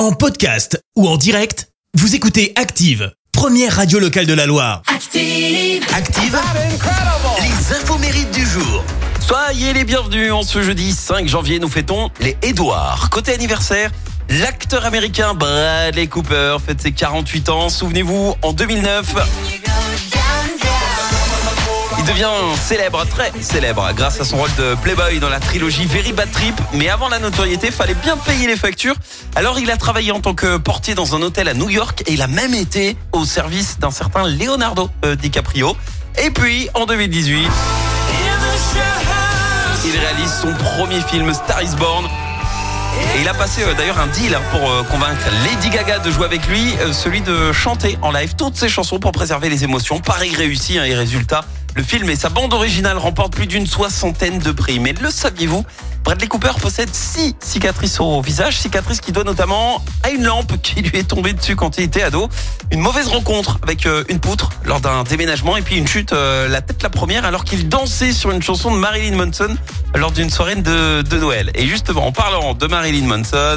En podcast ou en direct, vous écoutez Active, première radio locale de la Loire. Active. Active, les infos mérites du jour. Soyez les bienvenus en ce jeudi 5 janvier, nous fêtons les Édouards. Côté anniversaire, l'acteur américain Bradley Cooper fête ses 48 ans. Souvenez-vous, en 2009, il devient célèbre, très célèbre, grâce à son rôle de Playboy dans la trilogie Very Bad Trip. Mais avant la notoriété, fallait bien payer les factures. Alors il a travaillé en tant que portier dans un hôtel à New York et il a même été au service d'un certain Leonardo euh, DiCaprio. Et puis, en 2018, il réalise son premier film Star is Born. Et il a passé euh, d'ailleurs un deal hein, pour euh, convaincre Lady Gaga de jouer avec lui, celui de chanter en live toutes ses chansons pour préserver les émotions. Pareil réussi hein, et résultat, le film et sa bande originale remportent plus d'une soixantaine de prix. Mais le saviez-vous Bradley Cooper possède six cicatrices au visage, cicatrices qui doivent notamment à une lampe qui lui est tombée dessus quand il était ado, une mauvaise rencontre avec euh, une poutre lors d'un déménagement et puis une chute euh, la tête la première alors qu'il dansait sur une chanson de Marilyn Manson lors d'une soirée de, de Noël. Et justement, en parlant de Marilyn Manson,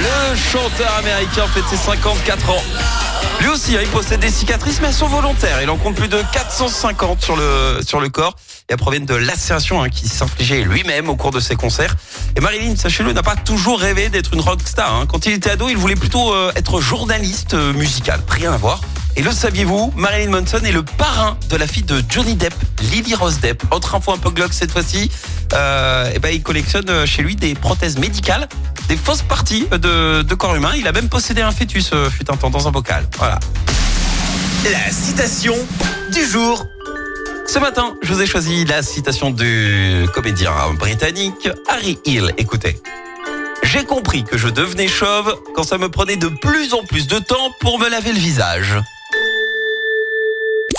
le chanteur américain fête ses 54 ans. Lui aussi, hein, il possède des cicatrices, mais elles sont volontaires. Il en compte plus de 450 sur le, sur le corps. Et elles proviennent de lacérations hein, qui s'infligeait lui-même au cours de ses concerts. Et Marilyn, sachez-le, n'a pas toujours rêvé d'être une rockstar. Hein. Quand il était ado, il voulait plutôt euh, être journaliste euh, musical. Rien à voir. Et le saviez-vous, Marilyn Manson est le parrain de la fille de Johnny Depp, Lily Rose Depp. Autre info un peu glauque cette fois-ci, euh, et ben il collectionne euh, chez lui des prothèses médicales, des fausses parties de, de corps humain. Il a même possédé un fœtus, euh, fut un temps, dans un bocal. Voilà. La citation du jour. Ce matin, je vous ai choisi la citation du comédien britannique Harry Hill. Écoutez. J'ai compris que je devenais chauve quand ça me prenait de plus en plus de temps pour me laver le visage.